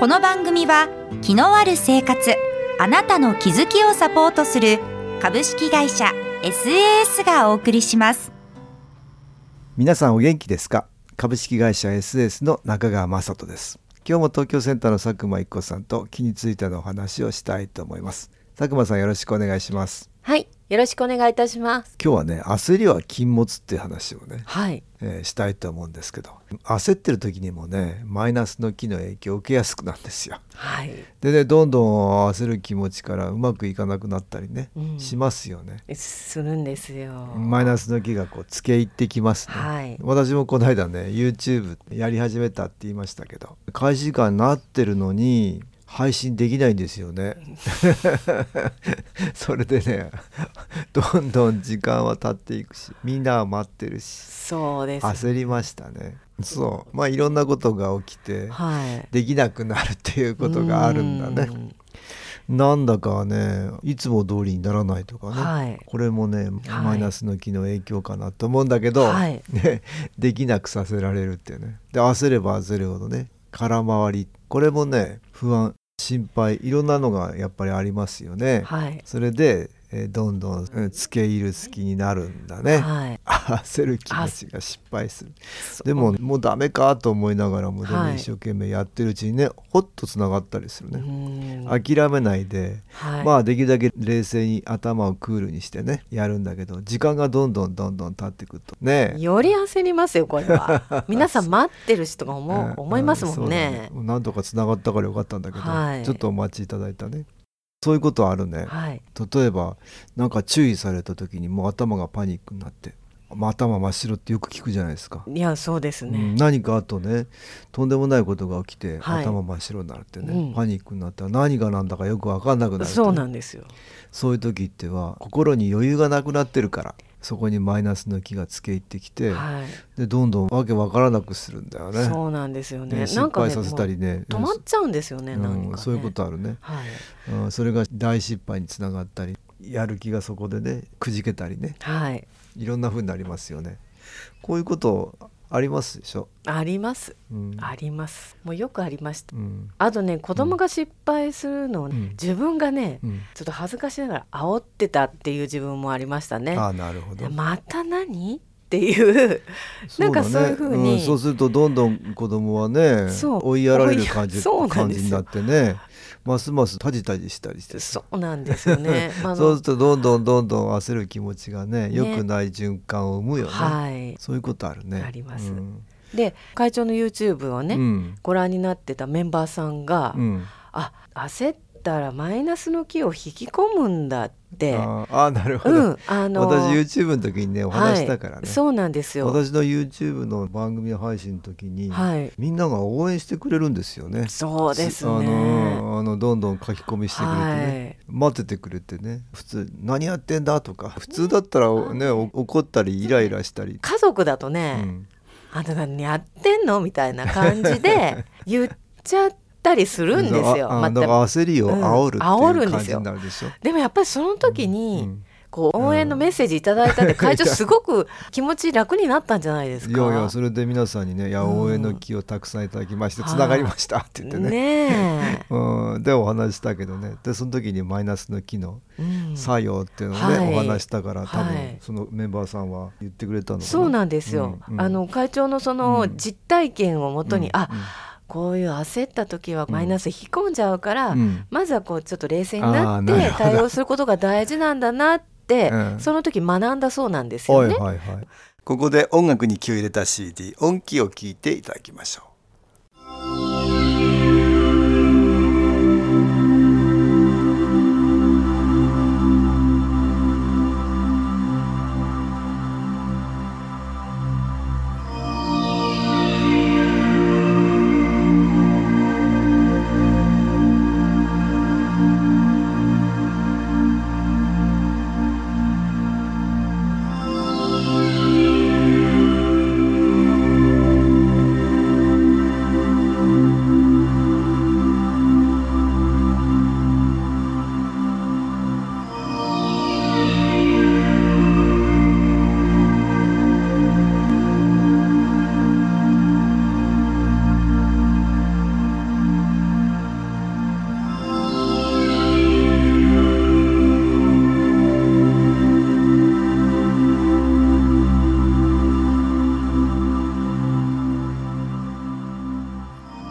この番組は気のある生活あなたの気づきをサポートする株式会社 SAS がお送りします。皆さんお元気ですか？株式会社 SS の中川雅人です。今日も東京センターの佐久間一子さんと気についてのお話をしたいと思います。佐久間さんよろしくお願いします。はい、よろしくお願いいたします。今日はね焦りは禁物っていう話をね、はい、えーしたいと思うんですけど焦ってる時にもねマイナスの気の影響を受けやすくなるんですよ。はい、でねどんどん焦る気持ちからうまくいかなくなったりね、うん。しますよね。するんですよ。マイナスの気がこうつけ入ってきますね、はい。私もこの間ね YouTube やり始めたって言いましたけど開始時間になってるのに配信できないんですよね。それでねどんどん時間は経っていくしみんなは待ってるしそうです。焦りましたね。そう。まあいろんなことが起きてはい。できなくなるっていうことがあるんだね。なんだかねいつも通りにならないとかね、はい。これもね、はい。マイナスの気の影響かなと思うんだけど、はい。ね、できなくさせられるっていうね。で焦れば焦るほどね空回り。これもね不安心配いろんなのがやっぱりありますよね。はい。それで、えーどんどんうんつけ入る好きになるんだね。はい。焦る気持ちが失敗する。でももうダメかと思いながらもでもはい。一生懸命やってるうちにねほっとつながったりするうね、ん。諦めないで、はい。まあできるだけ冷静に頭をクールにしてねやるんだけど時間がどんどんどんどん経ってくるとね。より焦りますよこれは。皆さん待ってる人が思うん。う思いますもそうんだね。なんとかつながったからよかったんだけど、はい。ちょっとお待ちいただいたねそういうことあるね、はい。例えばなんか注意された時にもう頭がパニックになって、まあ、頭真っ白ってよく聞くじゃないですか、いやそうですうんね。何かあとねとんでもないことが起きて、はい頭真っ白になるってね、うんパニックになったら何が何だかよく分かんなくなるそうなんですよ。そういう時っては心に余裕がなくなってるからそこにマイナスの気がつけ入ってきて、はい。でどんどんわけわからなくするんだよね。そうなんですよね。ね失敗させたりねもう止まっちゃうんですよね。うんねそういうことあるね、はい。うん、それが大失敗につながったりやる気がそこでねくじけたりねはい。いろんな風になりますよねこういうことありますでしょ、あります。うん。あります。もうよくありました。うん。あとね子供が失敗するのをね、うん。自分がね、うん。ちょっと恥ずかしながら煽ってたっていう自分もありましたね。ああなるほど。また何？っていうなんかそういうふうにんそうするとどんどん子供はね追いやられる感じそう感じになってねますますタジタジしたりして。そうなんですよね。そうするとどんどんどんどん焦る気持ちがねね。良くない循環を生むよね。はい。そういうことあるね。あります。うん。で会長の YouTube をね、うん。ご覧になってたメンバーさんが、うん。あ焦ったらマイナスの気を引き込むんだって。あなるほど、うん、あの私 YouTube の時にねお話したからね、はい、そうなんですよ。私の YouTube の番組配信の時に、はい。みんなが応援してくれるんですよね。そうですね。あのあのどんどん書き込みしてくれてね、はい待っててくれてね普通「何やってんだ?」とか普通だったらねお怒ったりイライラしたり、家族だとうね、ん、あんた何やってんの？みたいな感じで言っちゃったりするんですよ。また焦りをうん。煽るう感じるんですよになるでしょ。でもやっぱりその時に、うんこう応援のメッセージいただいたんで会長すごく気持ち楽になったんじゃないですか？いやいやそれで皆さんにね「いやうん。応援の気をたくさんいただきましてつながりました」って言ってね。ね うん、でお話ししたけどね。でその時にマイナスの機能作用っていうのをね、はい。お話したから多分、はいそのメンバーさんは言ってくれたのかな。そうなんですよ。うん。うん。あの会長のそのうん。実体験をもとに、あうんこういう焦った時はマイナス引き込んじゃうから、うん。まずはこうちょっと冷静になって対応することが大事なんだなって、うん。その時学んだそうなんですよね。はいはいはい。ここで音楽に気を入れた CD 音気を聞いていただきましょう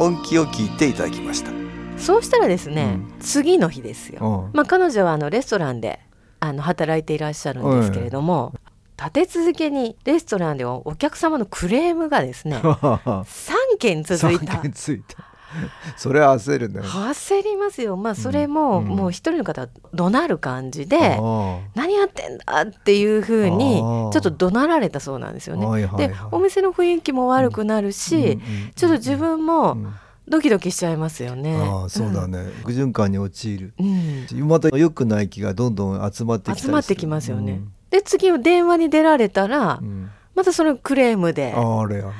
音気を聞いていただきました。そうしたらですね、うん。次の日ですよ、うん。まあ、彼女はあのレストランであの働いていらっしゃるんですけれども、立て続けにレストランではお客様のクレームがですね 3件続いた。3件ついた それは焦るね。焦りますよ。まあそれも、うん。もう一人の方は怒鳴る感じで、あ何やってんだっていうふうにちょっと怒鳴られたそうなんですよね。でお店の雰囲気も悪くなるし、うんうんうんちょっと自分あもドキドキしちゃいますよね。あそうだね。悪循環に陥る。うん、うんまた良くない気がどんどん集まって集まってきますよね。で次電話に出られたら、うん。うんまたそのクレームで。あれあれ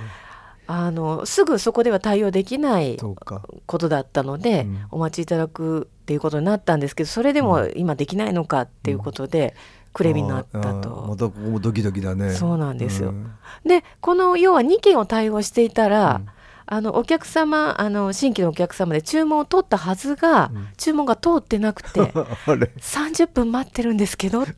あのすぐそこでは対応できないことだったので、うん。お待ちいただくっていうことになったんですけどそれでも今できないのかっていうことで、クレームになったあーまと。たここもドキドキだね。そうなんですよ。ん。でこの要は2件を対応していたら、うんあのお客様あの新規のお客様で注文を取ったはずが、うん。注文が通ってなくて あれ。30分待ってるんですけどって。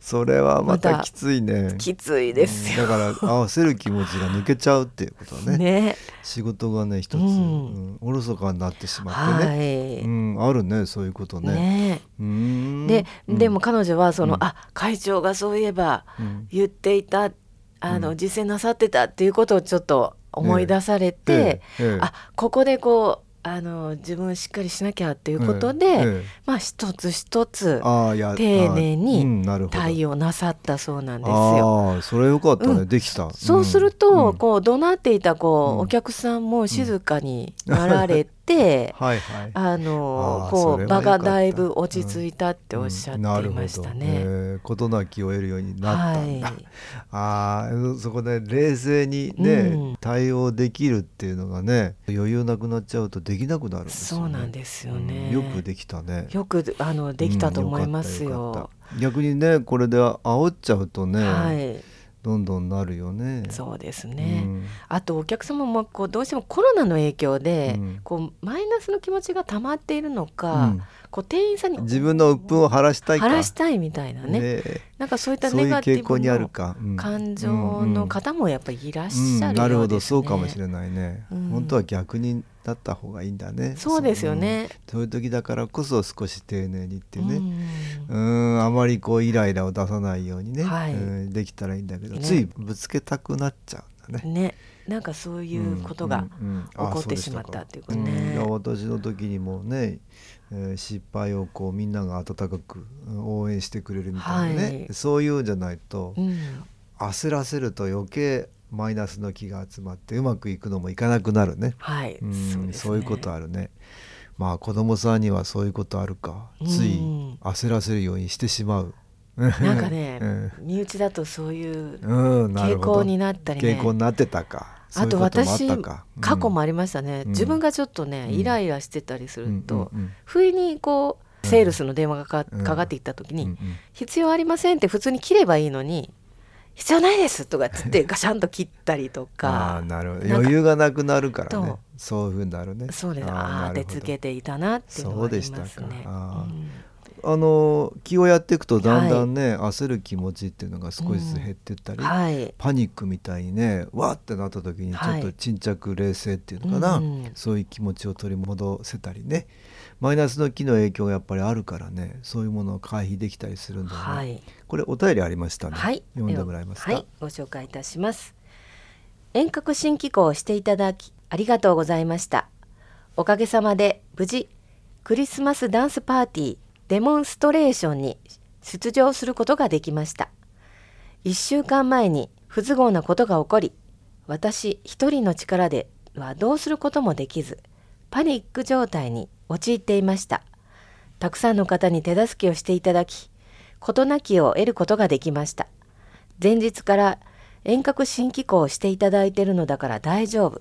それはままたたきついね。きついですよ。うん。だから合わせる気持ちが抜けちゃうっていうことはね。ね。仕事がね一つ、うん。うんおろそかになってしまってね、はい、うん、あるねそういうことね。ね。で、うん。でも彼女はその、うん。あ会長がそういえばうん。言っていたあの、うん。実践なさってたっていうことをちょっと思い出されて、ええええ。あここでこうあの自分しっかりしなきゃっていうことで、ええええ。まあ一つ一つ丁寧に対応なさったそうなんですよ。ああそれよかったね、うん。できた。そうすると、うん。こう怒鳴っていたこう、うん。お客さんも静かになられて、はいはい。あのこそう場がだいぶ落ち着いたっておっしゃっていましたね。うん。なるほど。えー事なきを得るようになったんだ、はい。ああそこで冷静にね、うん。対応できるっていうのがね余裕なくなっちゃうとできなくなるんですよね。そうなんですよね。うん。よくできたね。よくあのできたと思いますうんよ。かったかった。逆にねこれで煽っちゃうとね、はい、どんどんなるよね。そうですね。うん。あとお客様もこうどうしてもコロナの影響で、うん。こうマイナスの気持ちが溜まっているのか、うんこう店員さんに自分の鬱憤を晴らしたいか。晴らしたいみたいなね。ね。なんかそういったネガティブ傾向にあるな感情の方もやっぱりいらっしうん。ゃるなるほど。ようですね。そうかもしれないね、うん。本当は逆になった方がいいんだね。そうですよね。そう,、いう時だからこそ少し丁寧にっていうね、ううん。んあまりこうイライラを出さないようにね、はい。うん。できたらいいんだけど、ね。ついぶつけたくなっちゃうんだね。ね、なんかそういうことがうんうんうん。起こってしまったっていうことね。ん。いや私の時にもね、えー失敗をこうみんなが温かくうん応援してくれるみたいなね、はい。そういうんじゃないと、うん。焦らせると余計マイナスの気が集まってうまくいくのもいかなくなるね。はい、うんそうね。そういうことあるね。まあ子供さんにはそういうことあるか。うん。つい焦らせるようにしてしまう。なんかね、う ん身内だとそういう傾向になったりね。傾向になってたか。あと私過去もありましたね、うん。自分がちょっとね、うん。イライラしてたりすると、不意にこうセールスの電話がかか,、ってきた時に、必要ありませんって普通に切ればいいのに必要ないですとかっつってガシャンと切ったりと あか余裕がなくなるからね。と。そういうふうになるね。そうですああ出つけていたなっていうのがありますね。そうでしたかあの気をやっていくとだんだんね、焦る気持ちっていうのが少しずつ減ってったり、はい。パニックみたいにねわーってなった時にちょっとはい沈着冷静っていうのかな、うんそういう気持ちを取り戻せたりね。マイナスの気の影響がやっぱりあるからねそういうものを回避できたりするんだよね、はい。これお便りありましたね、はい、読んでもらえますか、はい、ご紹介いたします。遠隔新機構をしていただきありがとうございました。おかげさまで無事クリスマスダンスパーティーデモンストレーションに出場することができました。1週間前に不都合なことが起こり、私一人の力ではどうすることもできず、パニック状態に陥っていました。たくさんの方に手助けをしていただき、事なきを得ることができました。前日から遠隔新機構をしていただいているのだから大丈夫。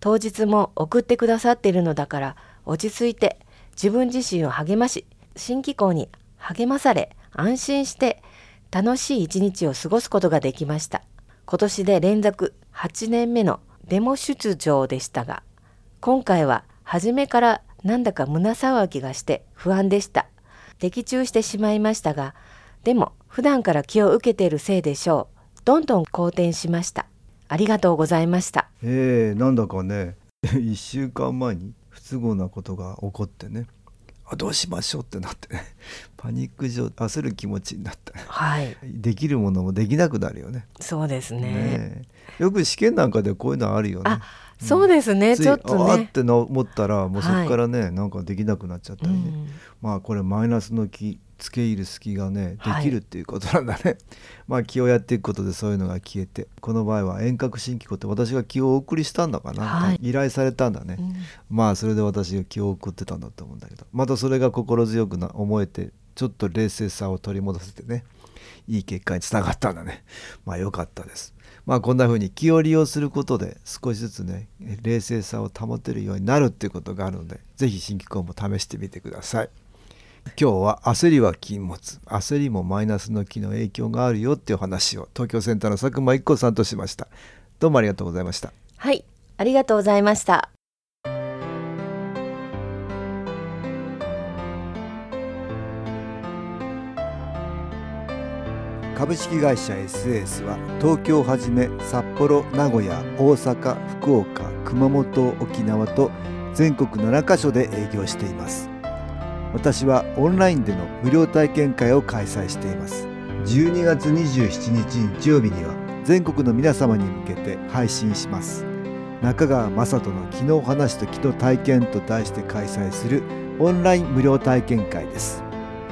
当日も送ってくださっているのだから落ち着いて自分自身を励まし、新機構に励まされ安心して楽しい一日を過ごすことができました。今年で連続8年目のデモ出場でしたが、今回は初めからなんだか胸騒ぎがして不安でした。的中してしまいましたが、でも普段から気を受けているせいでしょう。どんどん好転しました。ありがとうございました。えー、なんだかね 1週間前に不都合なことが起こってねあどうしましょうってなって。ね パニック状焦る気持ちになった。はい。できるものもできなくなるよね。そうですね。ねえ。よく試験なんかでこういうのあるよね。あそうですね、ついちょっとあーっねての思ったらもうそこからね、なんかできなくなっちゃったりね、うん。まあこれマイナスの気付け入る隙がねではい。きるっていうことなんだね、まあ気をやっていくことでそういうのが消えて。この場合は遠隔新機構って私が気をお送りしたんだかな、はい。依頼されたんだね、うん。まあそれで私が気を送ってたんだと思うんだけど。またそれが心強くな思えてちょっと冷静さを取り戻せてねいい結果につながったんだね。まあ良かったです。まあこんな風に気を利用することで少しずつね冷静さを保てるようになるっていうことがあるので是非新機構も試してみてください。今日は焦りは禁物。焦りもマイナスの気の影響があるよっていう話を東京センターの佐久間一子さんとしました。どうもありがとうございました。はいありがとうございました。株式会社 SS は東京をはじめ札幌名古屋大阪福岡熊本沖縄と全国7カ所で営業しています。私はオンラインでの無料体験会を開催しています。12月27日日曜日には全国の皆様に向けて配信します。中川雅人の「昨日話と昨日体験」と題して開催するオンライン無料体験会です